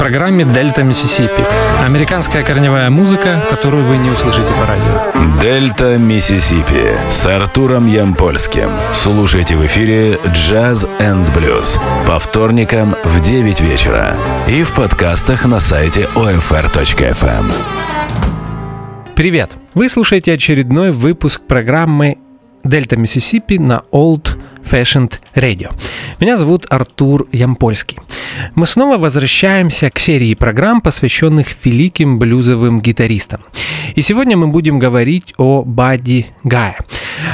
программе «Дельта Миссисипи». Американская корневая музыка, которую вы не услышите по радио. «Дельта Миссисипи» с Артуром Ямпольским. Слушайте в эфире «Джаз энд блюз» по вторникам в 9 вечера и в подкастах на сайте OFR.FM. Привет! Вы слушаете очередной выпуск программы «Дельта Миссисипи» на Old Fashioned Radio. Меня зовут Артур Ямпольский. Мы снова возвращаемся к серии программ, посвященных великим блюзовым гитаристам. И сегодня мы будем говорить о Бадди Гае.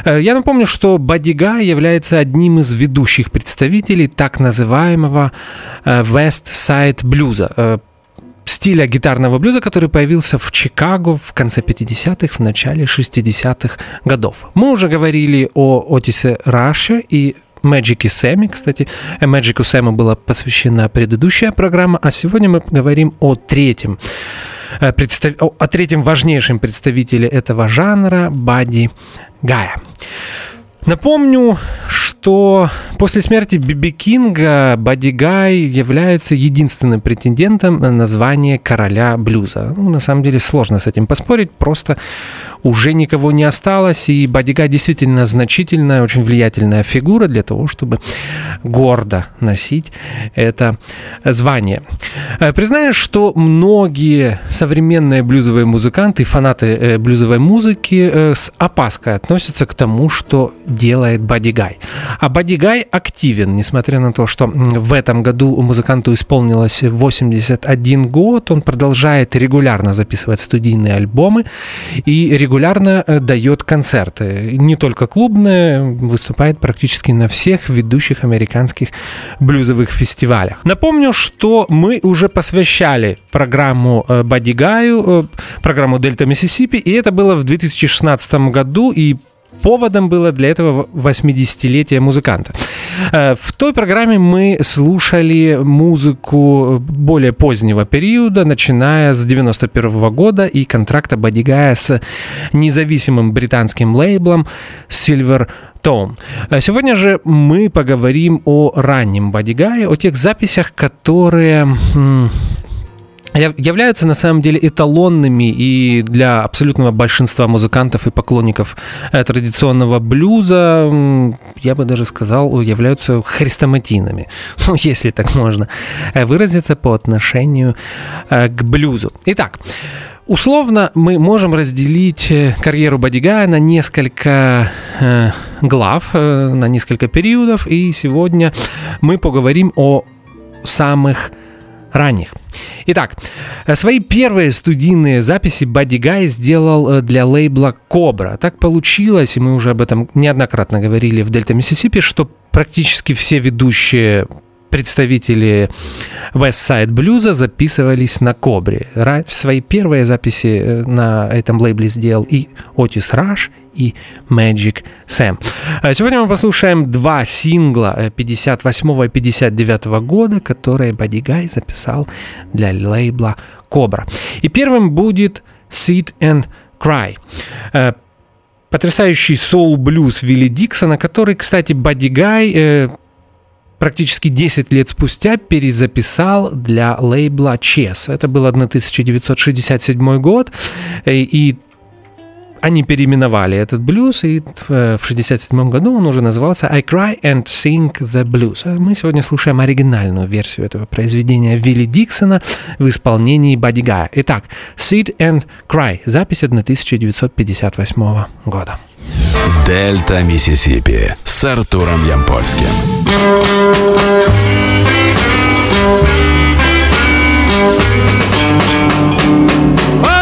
Э, я напомню, что Бадди Гай является одним из ведущих представителей так называемого э, West Side блюза, стиля гитарного блюза, который появился в Чикаго в конце 50-х, в начале 60-х годов. Мы уже говорили о Отисе Раше и Magic Сэмми, кстати. Magic Сэму была посвящена предыдущая программа, а сегодня мы говорим о третьем э, представ... о третьем важнейшем представителе этого жанра Бадди Гая. Напомню, что после смерти Биби Кинга Бадди Гай является единственным претендентом на звание короля блюза. Ну, на самом деле сложно с этим поспорить, просто уже никого не осталось, и Бодига действительно значительная, очень влиятельная фигура для того, чтобы гордо носить это звание. Э, признаю, что многие современные блюзовые музыканты, фанаты э, блюзовой музыки э, с опаской относятся к тому, что делает Бодигай. А Бодигай активен, несмотря на то, что в этом году музыканту исполнилось 81 год, он продолжает регулярно записывать студийные альбомы и регулярно э, дает концерты. Не только клубные, выступает практически на всех ведущих американских блюзовых фестивалях. Напомню, что мы уже посвящали программу э, Бадигаю, э, программу Дельта Миссисипи, и это было в 2016 году, и поводом было для этого 80-летие музыканта. Э, в той программе мы слушали музыку более позднего периода, начиная с 91 года и контракта Бадигая с независимым британским лейблом Silver Tone. Э, сегодня же мы поговорим о раннем Бадигае, о тех записях, которые являются на самом деле эталонными и для абсолютного большинства музыкантов и поклонников э, традиционного блюза, я бы даже сказал, являются хрестоматинами, ну, если так можно э, выразиться по отношению э, к блюзу. Итак, Условно мы можем разделить карьеру Бодигая на несколько глав, на несколько периодов, и сегодня мы поговорим о самых ранних. Итак, э, свои первые студийные записи Бадди Гай сделал э, для лейбла Кобра. Так получилось, и мы уже об этом неоднократно говорили в Дельта Миссисипи, что практически все ведущие представители West Side Blues записывались на Кобре. Свои первые записи э, на этом лейбле сделал и Отис Раш, и Magic Sam. А сегодня мы послушаем два сингла 58 и 59 года, которые Бадди Гай записал для лейбла Cobra. И первым будет Sit and Cry э, потрясающий соул-блюз Вилли Диксона, который, кстати, Бадди Гай э, практически 10 лет спустя перезаписал для лейбла Chess. Это был 1967 год, э, и они переименовали этот блюз, и в 1967 году он уже назывался I Cry and Sing the Blues. А мы сегодня слушаем оригинальную версию этого произведения Вилли Диксона в исполнении Бадди Гая. Итак, Sit and Cry, запись 1958 года. Дельта Миссисипи с Артуром Ямпольским. Oh!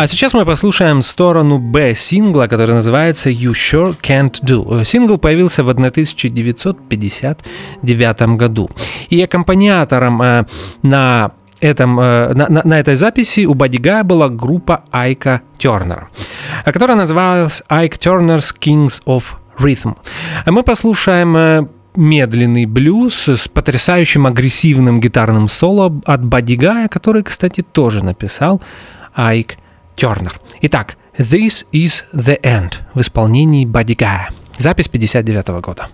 А сейчас мы послушаем сторону Б сингла, который называется You Sure Can't Do. Сингл появился в 1959 году. И аккомпаниатором э, на этом, э, на, на, на этой записи у Бадди Гая была группа Айка Тернера, которая называлась Ike Turner's Kings of Rhythm. Мы послушаем э, медленный блюз с потрясающим агрессивным гитарным соло от Бадди Гая, который, кстати, тоже написал Айк Тернер. Итак, This is the End в исполнении Бадди Гая. Запись 59 -го года.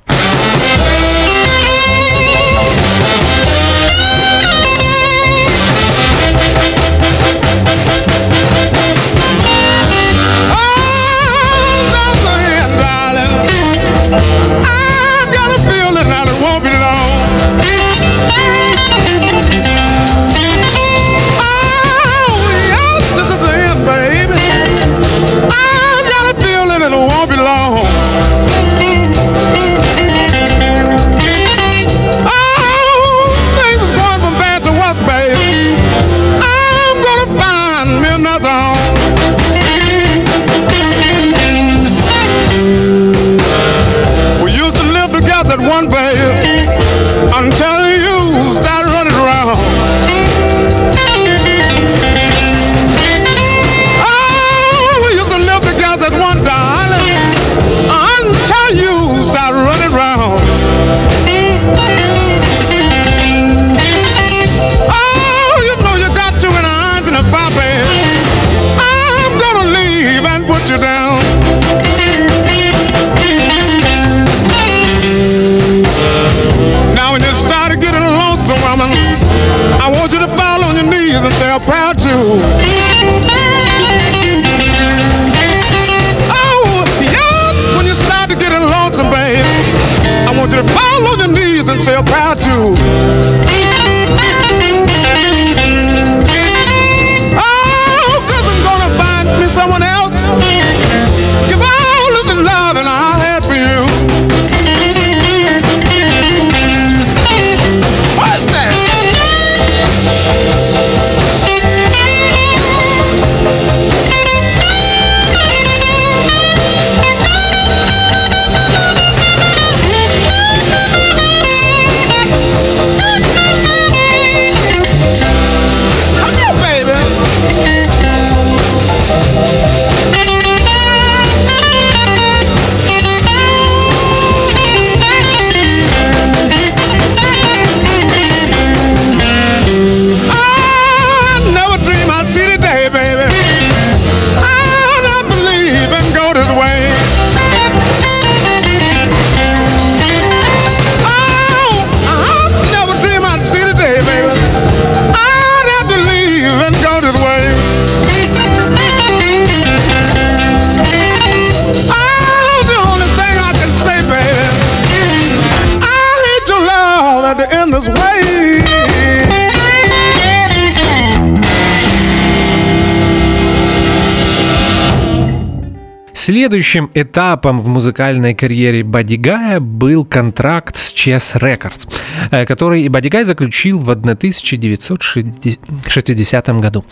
Следующим этапом в музыкальной карьере Бадигая был контракт с Chess Records, э, который Бадигай заключил в 1960 году.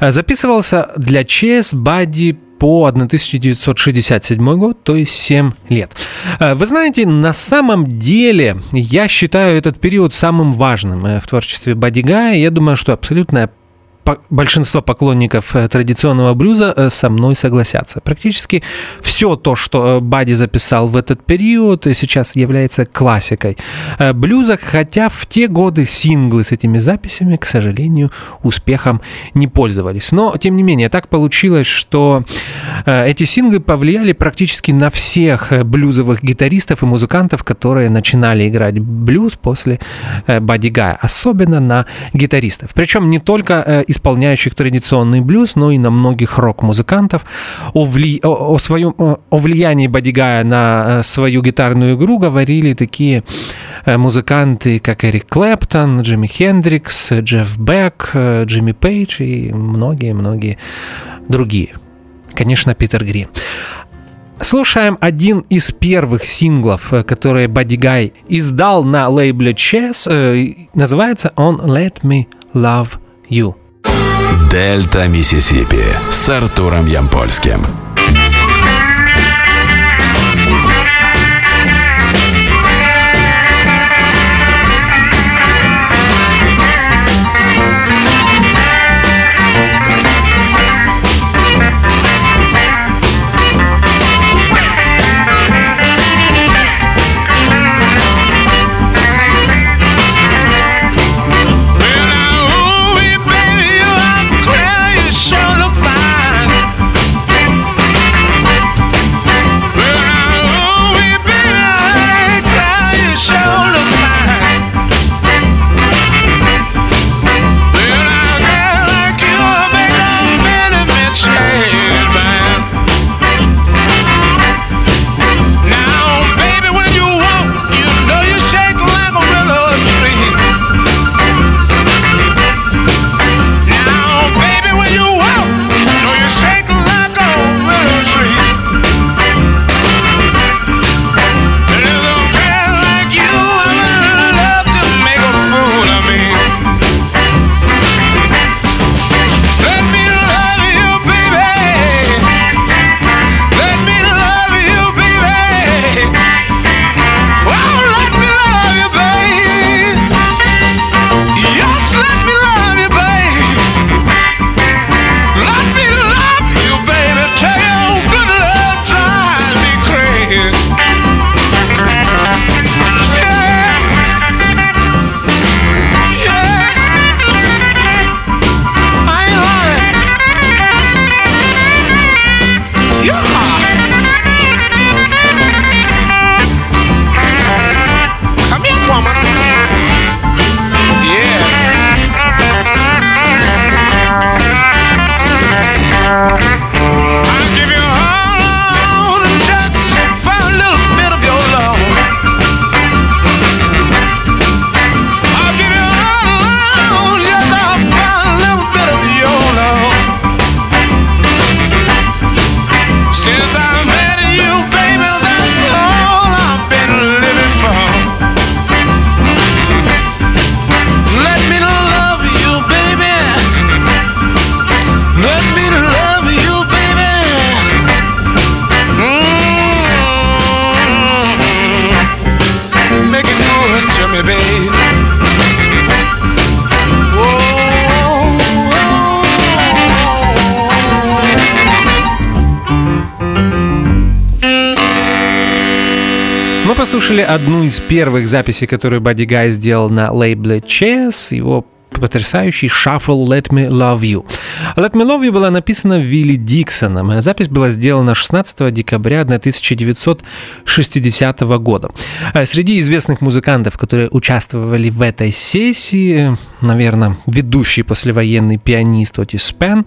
Э, записывался для Chess Бади по 1967 год, то есть 7 лет. Э, вы знаете, на самом деле я считаю этот период самым важным в творчестве Бадигая. Я думаю, что абсолютная большинство поклонников э, традиционного блюза э, со мной согласятся. Практически все то, что э, Бади записал в этот период, сейчас является классикой блюза, хотя в те годы синглы с этими записями, к сожалению, успехом не пользовались. Но, тем не менее, так получилось, что эти синглы повлияли практически на всех блюзовых гитаристов и музыкантов, которые начинали играть блюз после Бади Гая, особенно на гитаристов. Причем не только исполняющих традиционный блюз, но и на многих рок-музыкантов. О, вли... о, своем... о влиянии Бадигая на э, свою гитарную игру говорили такие э, музыканты, как Эрик Клэптон, Джимми Хендрикс, Джефф Бек, э, Джимми Пейдж и многие-многие другие. Конечно, Питер Грин. Слушаем один из первых синглов, которые Бадди Гай издал на лейбле Chess. Называется он «Let Me Love You». Дельта Миссисипи с Артуром Ямпольским. Одну из первых записей, которую Бадди Гай сделал на лейбле Chess, его потрясающий шаффл «Let Me Love You». «Let Me Love You» была написана Вилли Диксоном. Запись была сделана 16 декабря 1960 года. А среди известных музыкантов, которые участвовали в этой сессии, наверное, ведущий послевоенный пианист Отис Пен,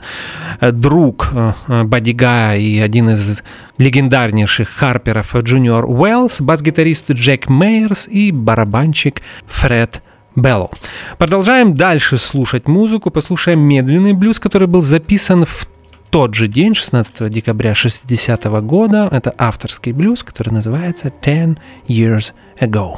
друг э, Бадди Гая и один из легендарнейших харперов Джуниор Уэллс, бас-гитарист Джек Мейерс и барабанщик Фред Беллоу. Продолжаем дальше слушать музыку, послушаем медленный блюз, который был записан в тот же день, 16 декабря 60 -го года. Это авторский блюз, который называется «Ten Years Ago».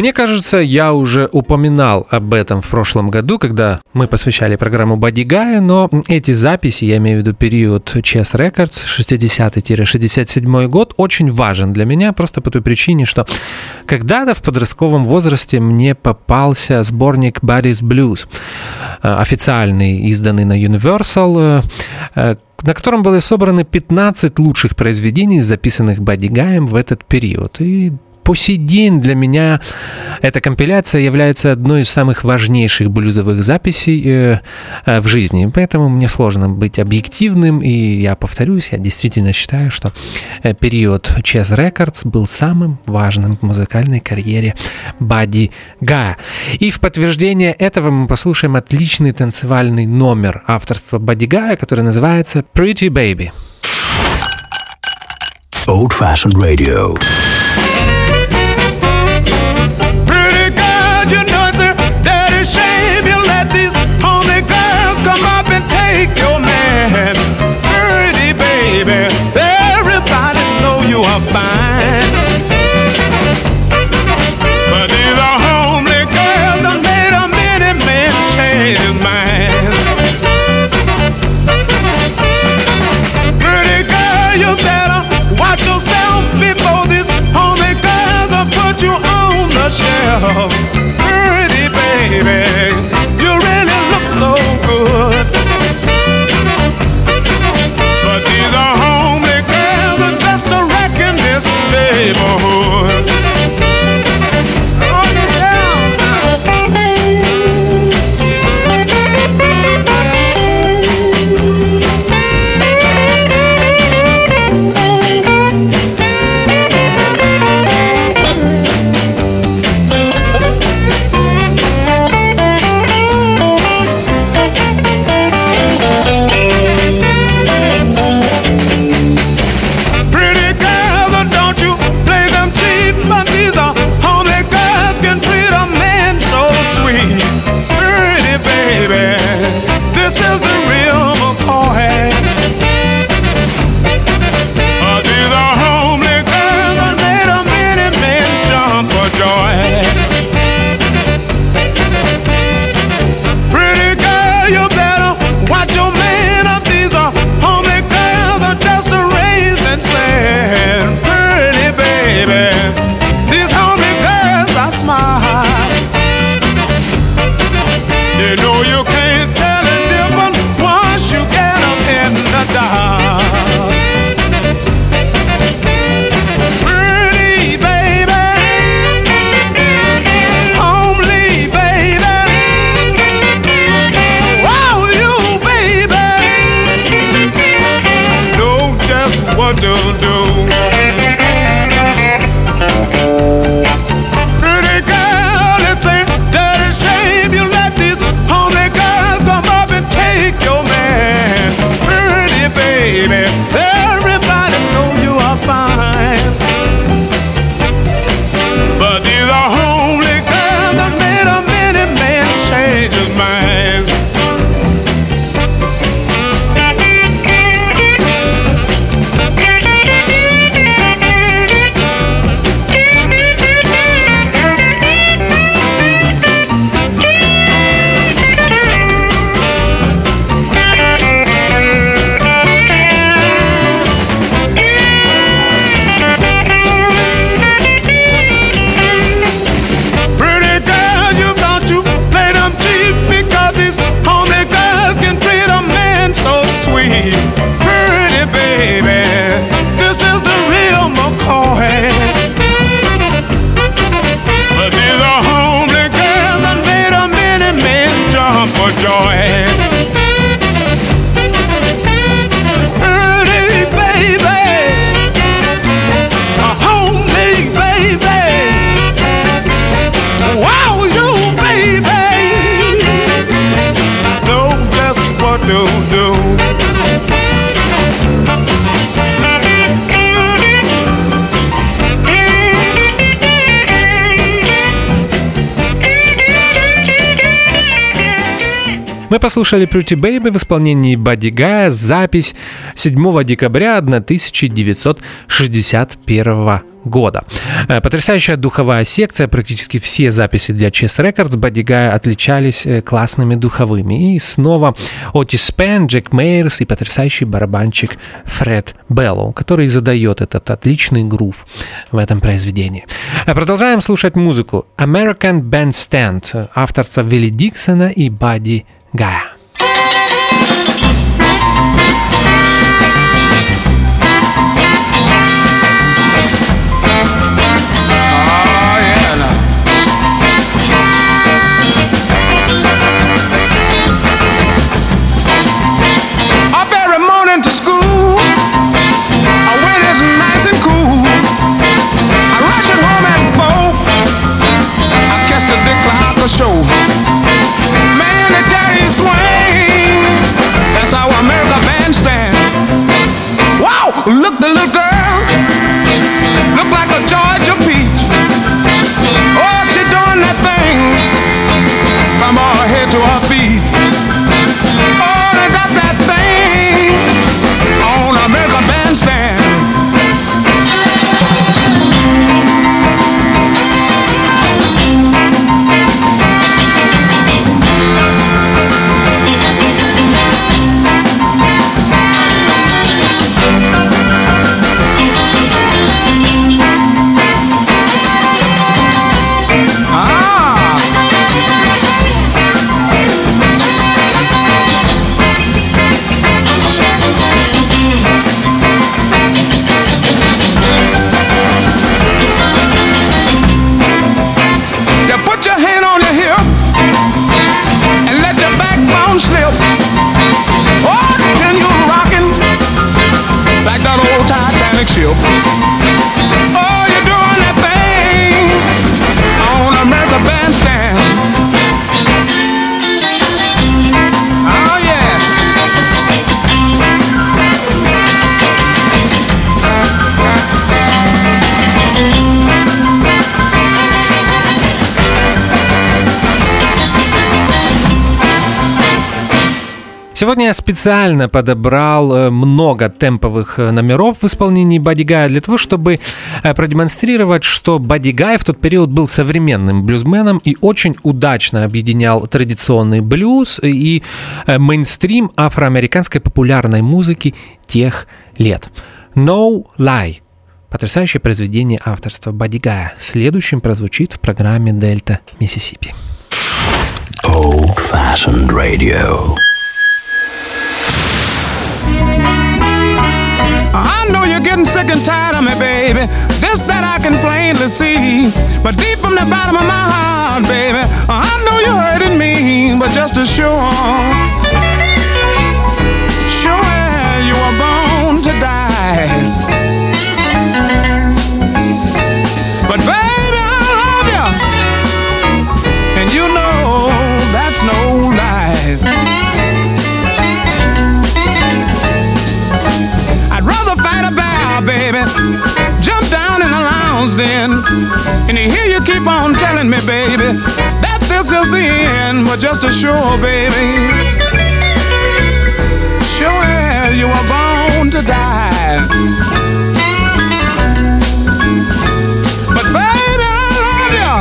Мне кажется, я уже упоминал об этом в прошлом году, когда мы посвящали программу Guy, но эти записи, я имею в виду период Chess Records 60-67 год, очень важен для меня просто по той причине, что когда-то в подростковом возрасте мне попался сборник Body's Blues, э, официальный, изданный на Universal, э, на котором были собраны 15 лучших произведений, записанных Бадигаем в этот период. И по сей день для меня эта компиляция является одной из самых важнейших блюзовых записей э, э, в жизни. Поэтому мне сложно быть объективным, и я повторюсь, я действительно считаю, что э, период Chess Records был самым важным в музыкальной карьере Бадди Гая. И в подтверждение этого мы послушаем отличный танцевальный номер авторства Бадди Гая, который называется Pretty Baby. Old Fashioned Radio. Baby, everybody know you are fine. But these are homely girls that made a many man change his mind. Pretty girl, you better watch yourself before these homely girls will put you on the shelf. Pretty baby, Мы послушали Pretty Baby в исполнении Бадди Гая, запись 7 декабря 1961 года. Э, потрясающая духовая секция, практически все записи для Chess Records Бодигая отличались э, классными духовыми. И снова Отис Спен, Джек Мейерс и потрясающий барабанщик Фред Беллоу, который задает этот отличный грув в этом произведении. Э, продолжаем слушать музыку. American Bandstand, авторство Вилли Диксона и Бадди Гая. Сегодня я специально подобрал э, много темповых э, номеров в исполнении Бадигая для того, чтобы э, продемонстрировать, что Бадигай в тот период был современным блюзменом и очень удачно объединял традиционный блюз и мейнстрим афроамериканской популярной музыки тех лет. No Lie Потрясающее произведение авторства Бадигая. Следующим прозвучит в программе Дельта Миссисипи. Old Fashioned Radio. I know you're getting sick and tired of me, baby. This that I can plainly see. But deep from the bottom of my heart, baby, I know you're hurting me. But just sure, sure And here you keep on telling me, baby, that this is the end, but just to sure, baby, sure as you were born to die. But baby, I love you,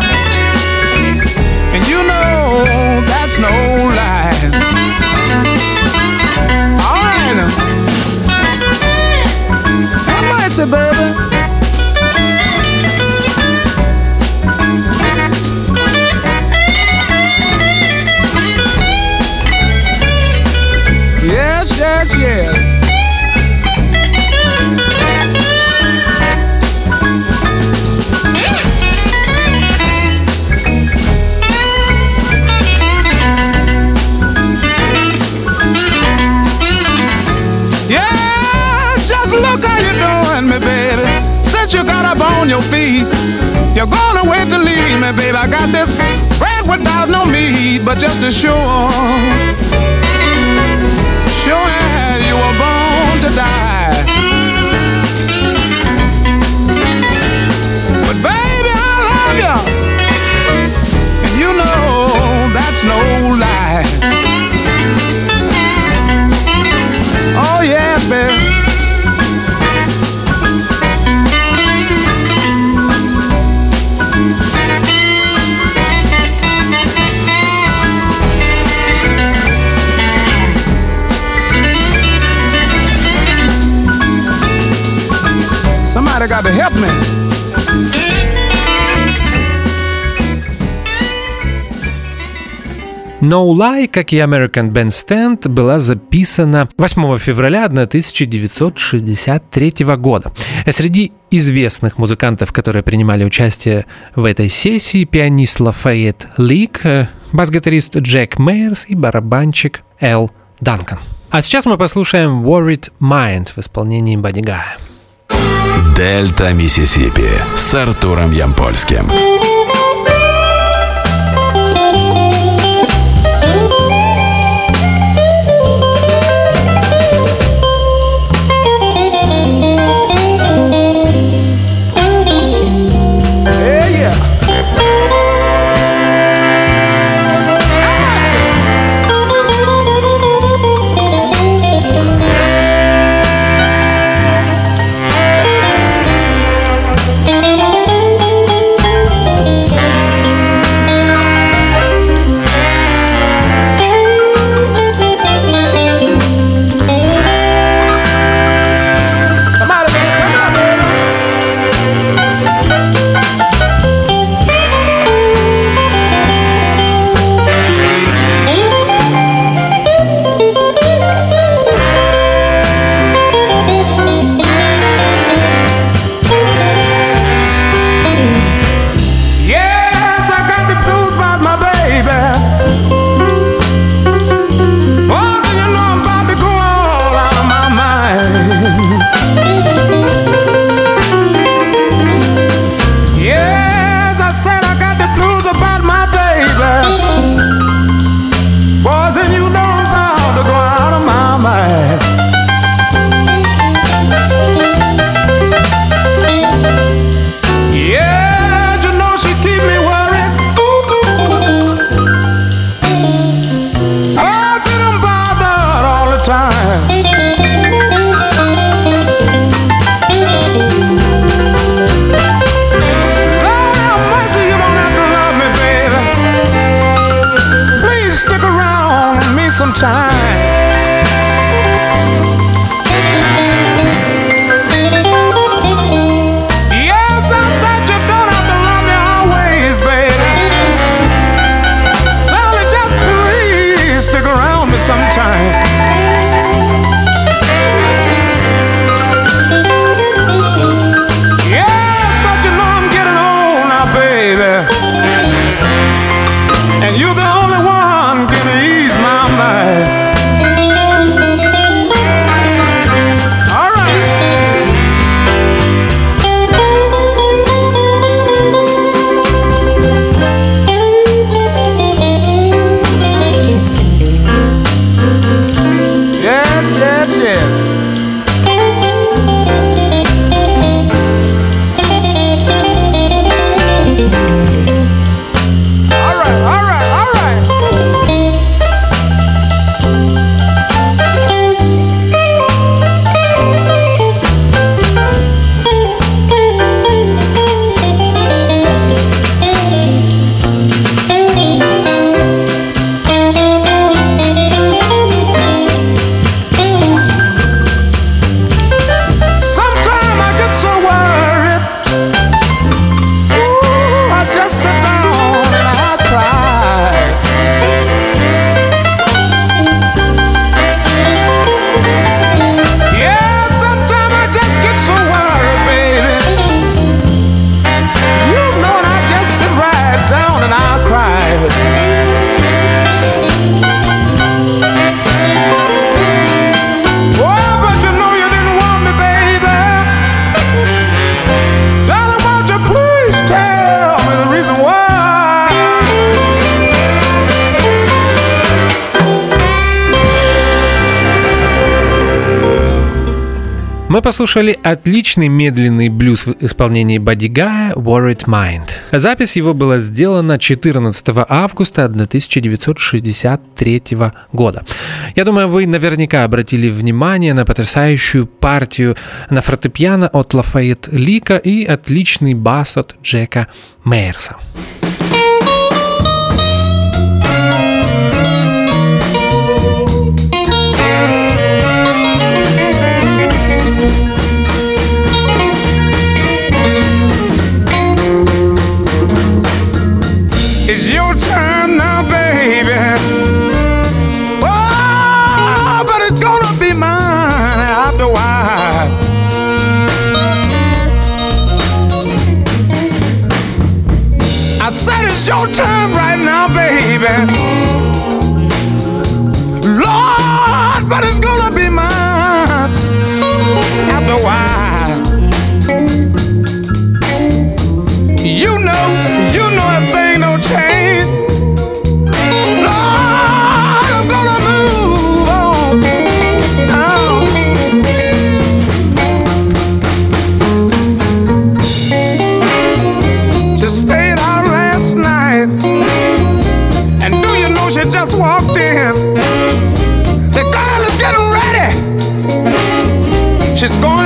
and you know that's no lie. All right, have mercy, baby. Me, baby. I got this bread without no meat, but just as sure, sure внезапно. No Lie, как и American Bandstand, была записана 8 февраля 1963 года. Среди известных музыкантов, которые принимали участие в этой сессии, пианист Лафайет Лик, э, бас-гитарист Джек Мейерс и барабанщик Эл Данкан. А сейчас мы послушаем Worried Mind в исполнении Бодигая. Дельта Миссисипи с Артуром Ямпольским. послушали отличный медленный блюз в исполнении бодигая Worried Mind. Запись его была сделана 14 августа 1963 года. Я думаю, вы наверняка обратили внимание на потрясающую партию на фортепиано от Лафайет Лика и отличный бас от Джека Мейерса. my. After a while. She's gone.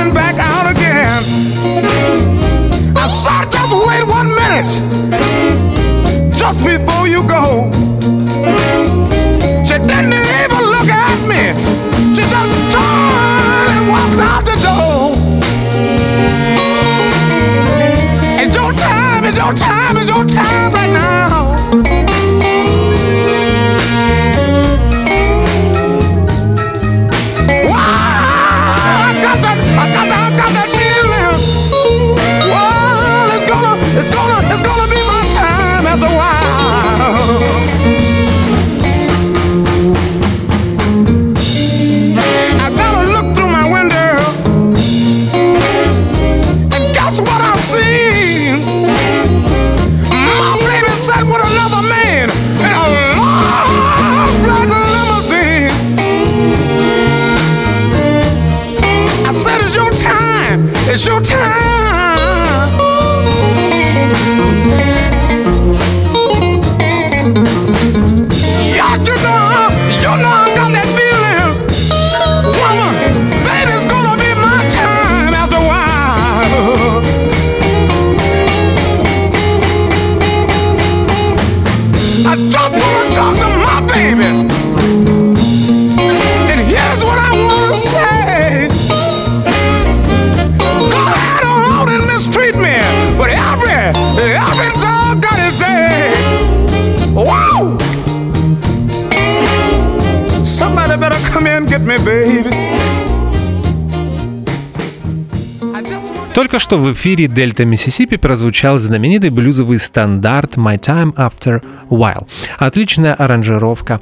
что в эфире Дельта Миссисипи прозвучал знаменитый блюзовый стандарт «My Time After While». Отличная аранжировка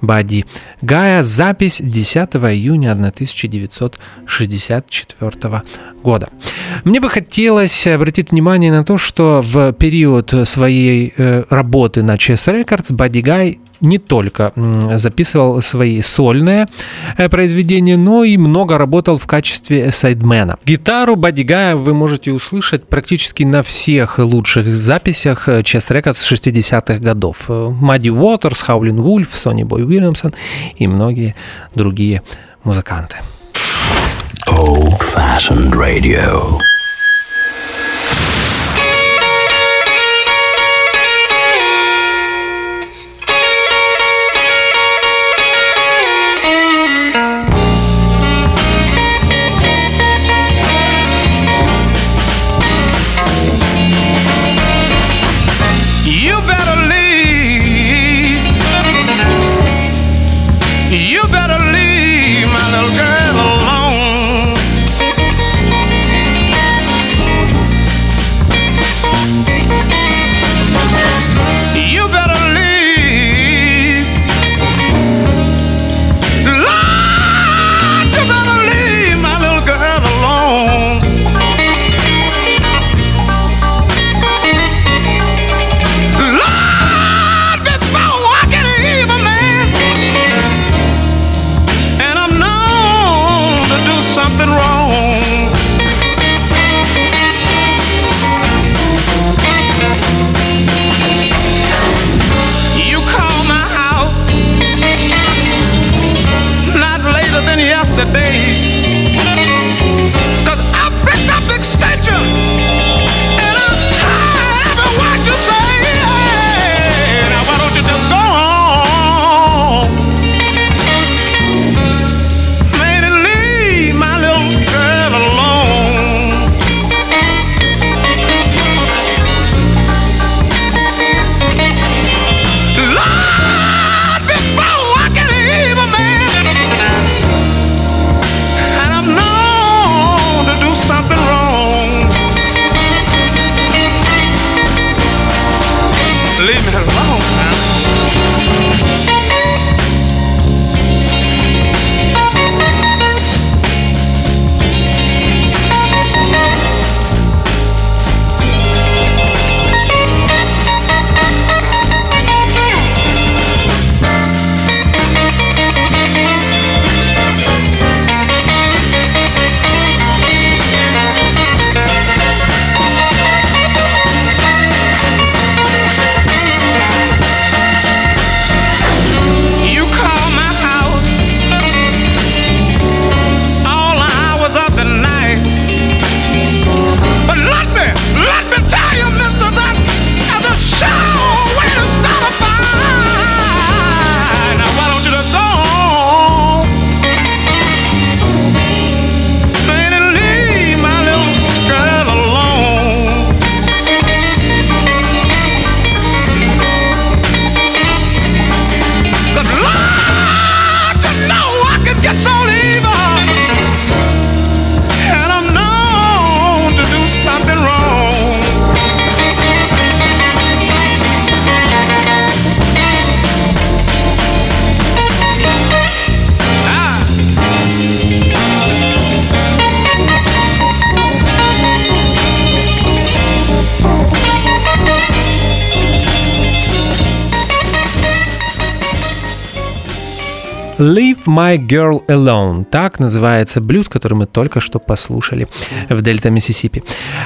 Бади Гая, запись 10 июня 1964 года. Мне бы хотелось обратить внимание на то, что в период своей э, работы на Chess Records Бади Гай не только записывал свои сольные э, произведения, но и много работал в качестве сайдмена. Гитару Бадигая вы можете услышать практически на всех лучших записях э, Chess Records 60-х годов. Э, Мадди Уотерс, Хаулин Вульф, Сони Бой Уильямсон и многие другие музыканты. Old Fashioned Radio. My Girl Alone. Так называется блюз, который мы только что послушали в Дельта, Миссисипи.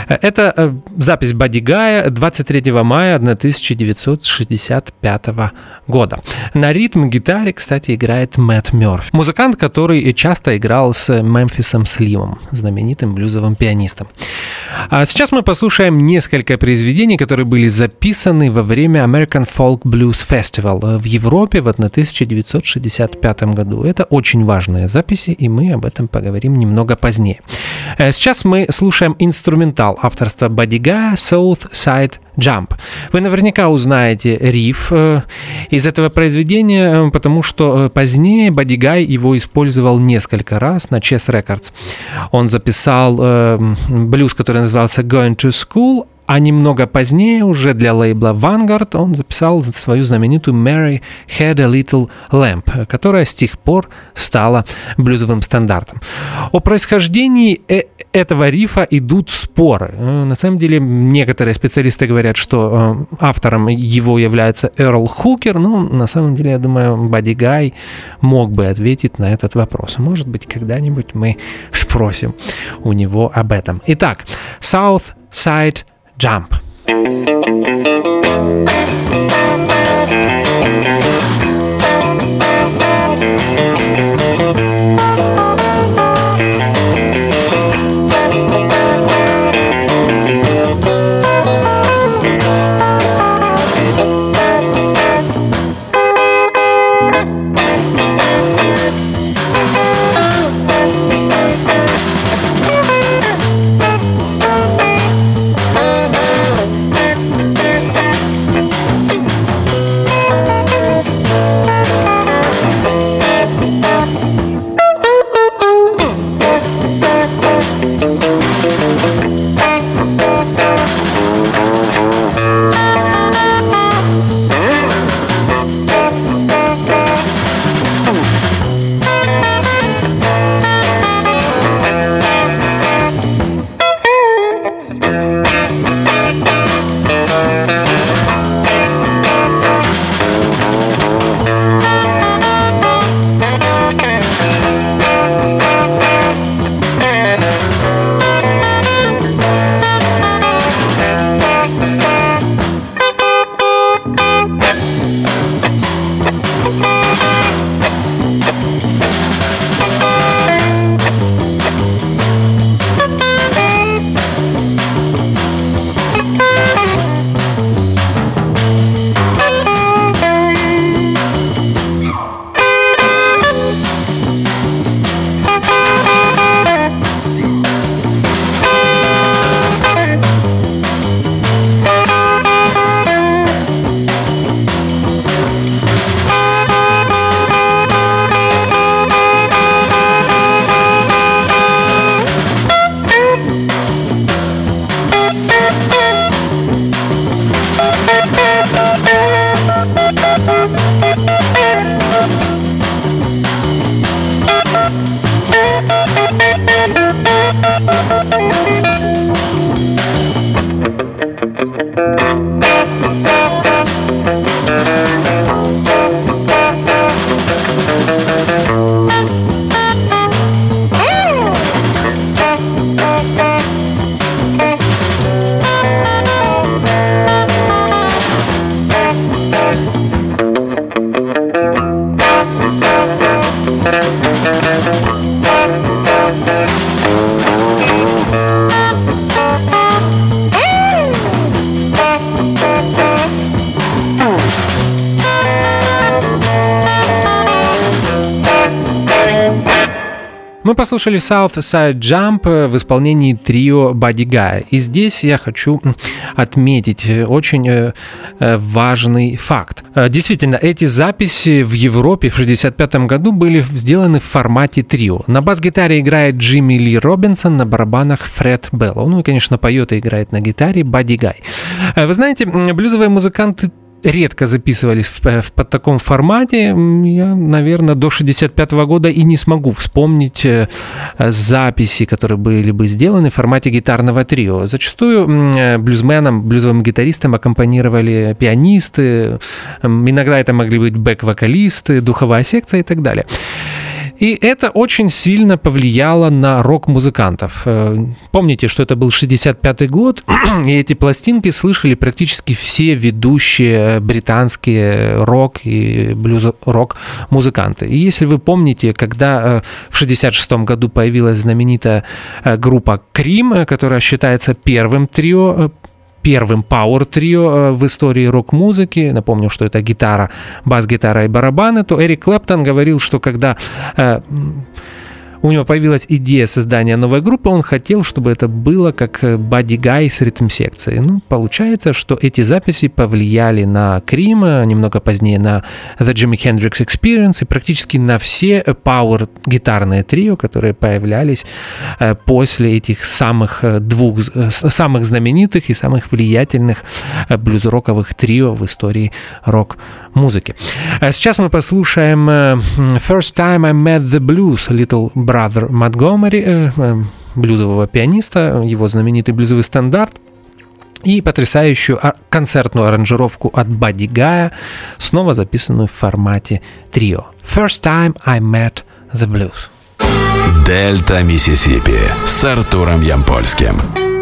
Это э, запись Бадди Гая 23 мая 1965 года. На ритм гитаре, кстати, играет Мэтт Мёрфи. Музыкант, который часто играл с Мемфисом Сливом, знаменитым блюзовым пианистом. А сейчас мы послушаем несколько произведений, которые были записаны во время American Folk Blues Festival в Европе в 1965 году. Это очень важные записи, и мы об этом поговорим немного позднее. Э, сейчас мы слушаем инструментал авторства Бадига South Side Jump. Вы наверняка узнаете риф э, из этого произведения, э, потому что позднее Бадигай его использовал несколько раз на Chess Records. Он записал блюз, который назывался Going to School, а немного позднее, уже для лейбла Vanguard, он записал свою знаменитую Mary Had a Little Lamp, которая с тех пор стала блюзовым стандартом. О происхождении э, этого рифа идут споры. Э, на самом деле, некоторые специалисты говорят, что э, автором его является Эрл Хукер, но на самом деле, я думаю, Бадди Гай мог бы ответить на этот вопрос. Может быть, когда-нибудь мы спросим у него об этом. Итак, South Side jump. Послушали South Side Jump в исполнении трио Бадди Гая. И здесь я хочу отметить очень э, э, важный факт. Э, действительно, эти записи в Европе в 1965 году были сделаны в формате трио. На бас-гитаре играет Джимми Ли Робинсон, на барабанах Фред Белло. Ну и, конечно, поет и играет на гитаре Бадди Гай. Вы знаете, блюзовые музыканты редко записывались в, в под таком формате. Я, наверное, до 65 года и не смогу вспомнить э, э, записи, которые были бы сделаны в формате гитарного трио. Зачастую э, блюзменам, блюзовым гитаристам аккомпанировали пианисты, иногда это могли быть бэк-вокалисты, духовая секция и так далее. И это очень сильно повлияло на рок-музыкантов. Э, Помните, что это был 65 год, и эти пластинки слышали практически все ведущие британские рок и блюз-рок музыканты. И если вы помните, когда э, в 66 году появилась знаменитая э, группа Крим, которая считается первым трио первым пауэр-трио э, в истории рок-музыки. Напомню, что это гитара, бас-гитара и барабаны. То Эрик Клэптон говорил, что когда э, у него появилась идея создания новой группы, он хотел, чтобы это было как Бадди Гай с ритм-секцией. Ну, получается, что эти записи повлияли на Крим, а немного позднее на The Jimi Hendrix Experience и практически на все пауэр-гитарные трио, которые появлялись э, после этих самых э, двух, э, самых знаменитых и самых влиятельных э, блюз-роковых трио в истории рок-музыки. Сейчас мы послушаем э, First Time I Met the Blues Little Brother Montgomery, э, э, блюзового пианиста, его знаменитый блюзовый стандарт, и потрясающую а- концертную аранжировку от Бадди Гая, снова записанную в формате трио. First Time I Met the Blues. Дельта Миссисипи с Артуром Ямпольским.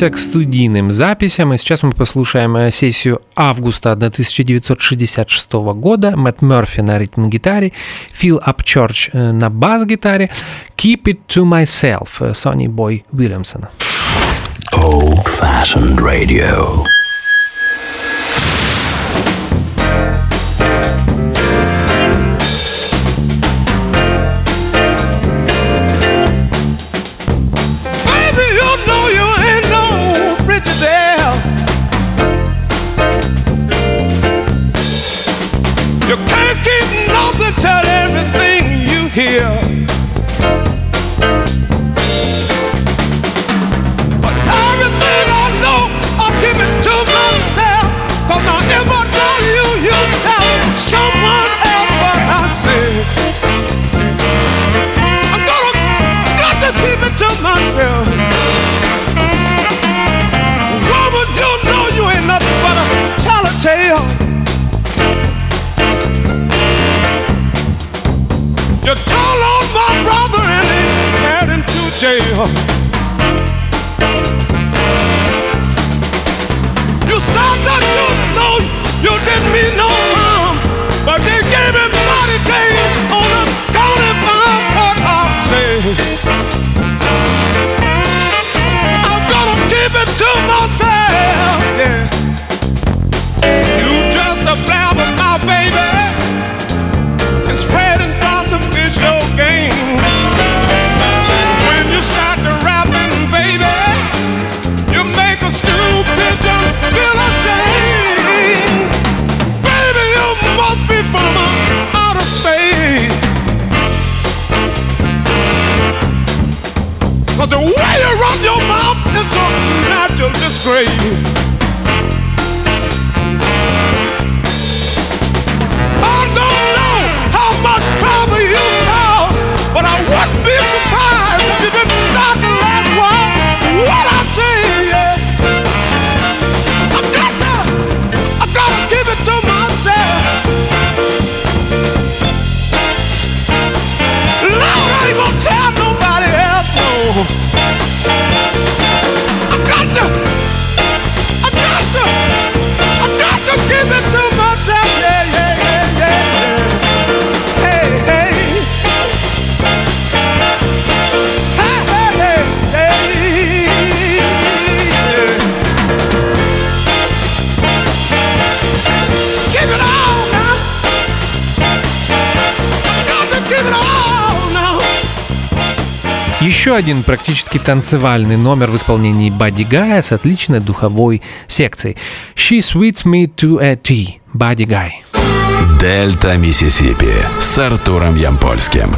вернемся к студийным записям, и сейчас мы послушаем э, сессию августа 1966 года, Мэтт Мерфи на ритм-гитаре, Фил Апчорч э, на бас-гитаре, Keep It To Myself, Сонни Бой Уильямсона. Old Fashioned Radio. jail. grave еще один практически танцевальный номер в исполнении Бадди Гая с отличной духовой секцией. She Sweets Me to a T. Бадди Гай. Дельта Миссисипи с Артуром Ямпольским.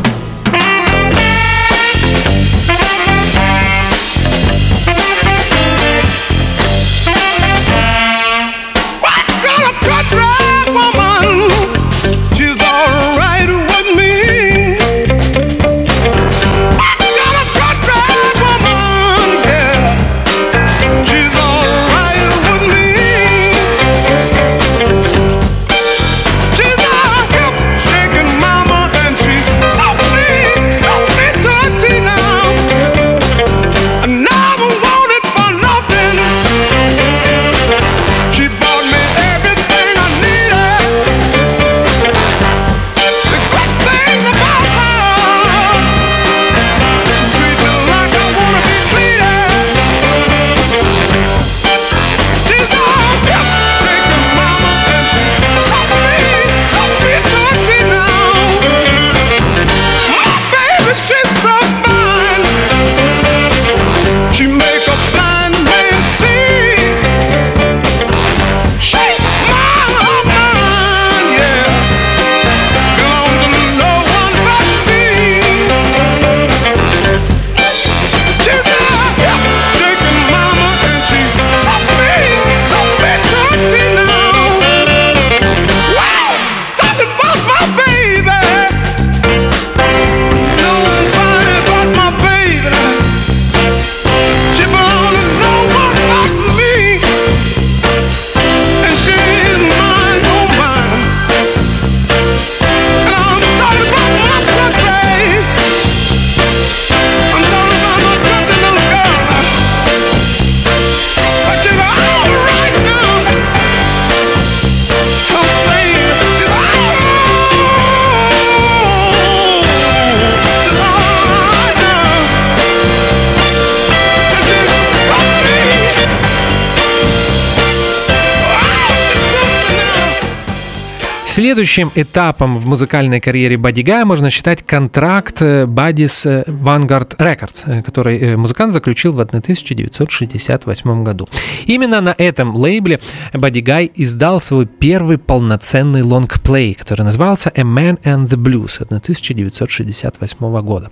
Следующим этапом в музыкальной карьере Бадди Гая можно считать контракт Бадди с Vanguard Records, который музыкант заключил в 1968 году. Именно на этом лейбле Бадди Гай издал свой первый полноценный лонгплей, который назывался A Man and the Blues 1968 года.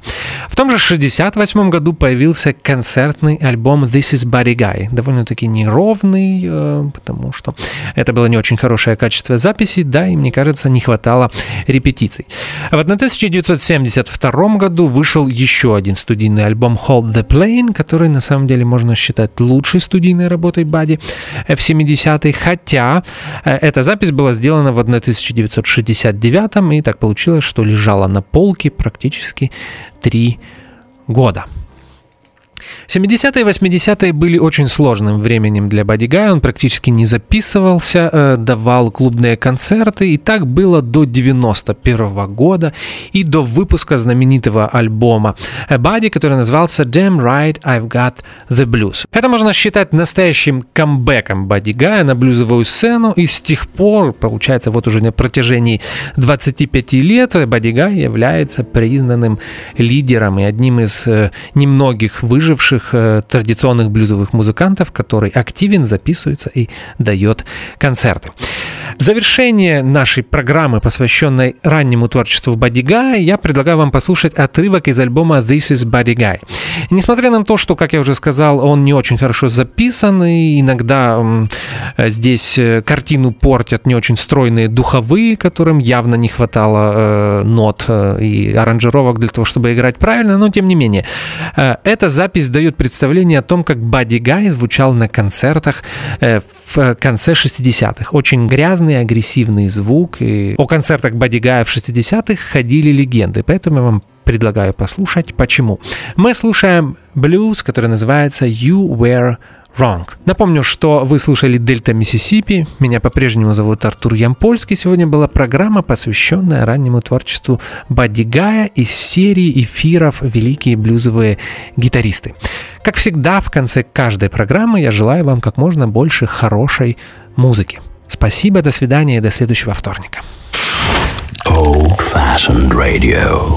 В том же 1968 году появился концертный альбом This is Body Guy. Довольно-таки неровный, э, потому что это было не очень хорошее качество записи, да, и мне кажется, не хватало репетиций. В 1972 году вышел еще один студийный альбом Hold the Plane, который на самом деле можно считать лучшей студийной работой Бади в 70-е, хотя э, эта запись была сделана в 1969 и так получилось, что лежала на полке практически три года. 70-е и 80-е были очень сложным временем для Бадди Гая. Он практически не записывался, э, давал клубные концерты. И так было до 91 -го года и до выпуска знаменитого альбома Бадди, который назывался Damn Right I've Got the Blues. Это можно считать настоящим камбэком Бадди Гая на блюзовую сцену. И с тех пор, получается, вот уже на протяжении 25 лет Бадди Гай является признанным лидером и одним из э, немногих выживших наших э, традиционных блюзовых музыкантов, который активен, записывается и дает концерты. В завершение нашей программы, посвященной раннему творчеству Бадди Гая, я предлагаю вам послушать отрывок из альбома This is Buddy Guy. несмотря на то, что, как я уже сказал, он не очень хорошо записан, и иногда здесь э, картину портят не очень стройные духовые, которым явно не хватало э, нот и аранжировок для того, чтобы играть правильно, но тем не менее. Эта запись дает представление о том, как Бадди Гай звучал на концертах э, в конце 60-х. Очень грязный, агрессивный звук. И о концертах Бадди Гая в 60-х ходили легенды, поэтому я вам предлагаю послушать, почему. Мы слушаем блюз, который называется «You Were Wrong. Напомню, что вы слушали Дельта Миссисипи. Меня по-прежнему зовут Артур Ямпольский. Сегодня была программа, посвященная раннему творчеству Бадди Гая из серии эфиров «Великие блюзовые гитаристы». Как всегда, в конце каждой программы я желаю вам как можно больше хорошей музыки. Спасибо, до свидания и до следующего вторника. Old Fashioned Radio.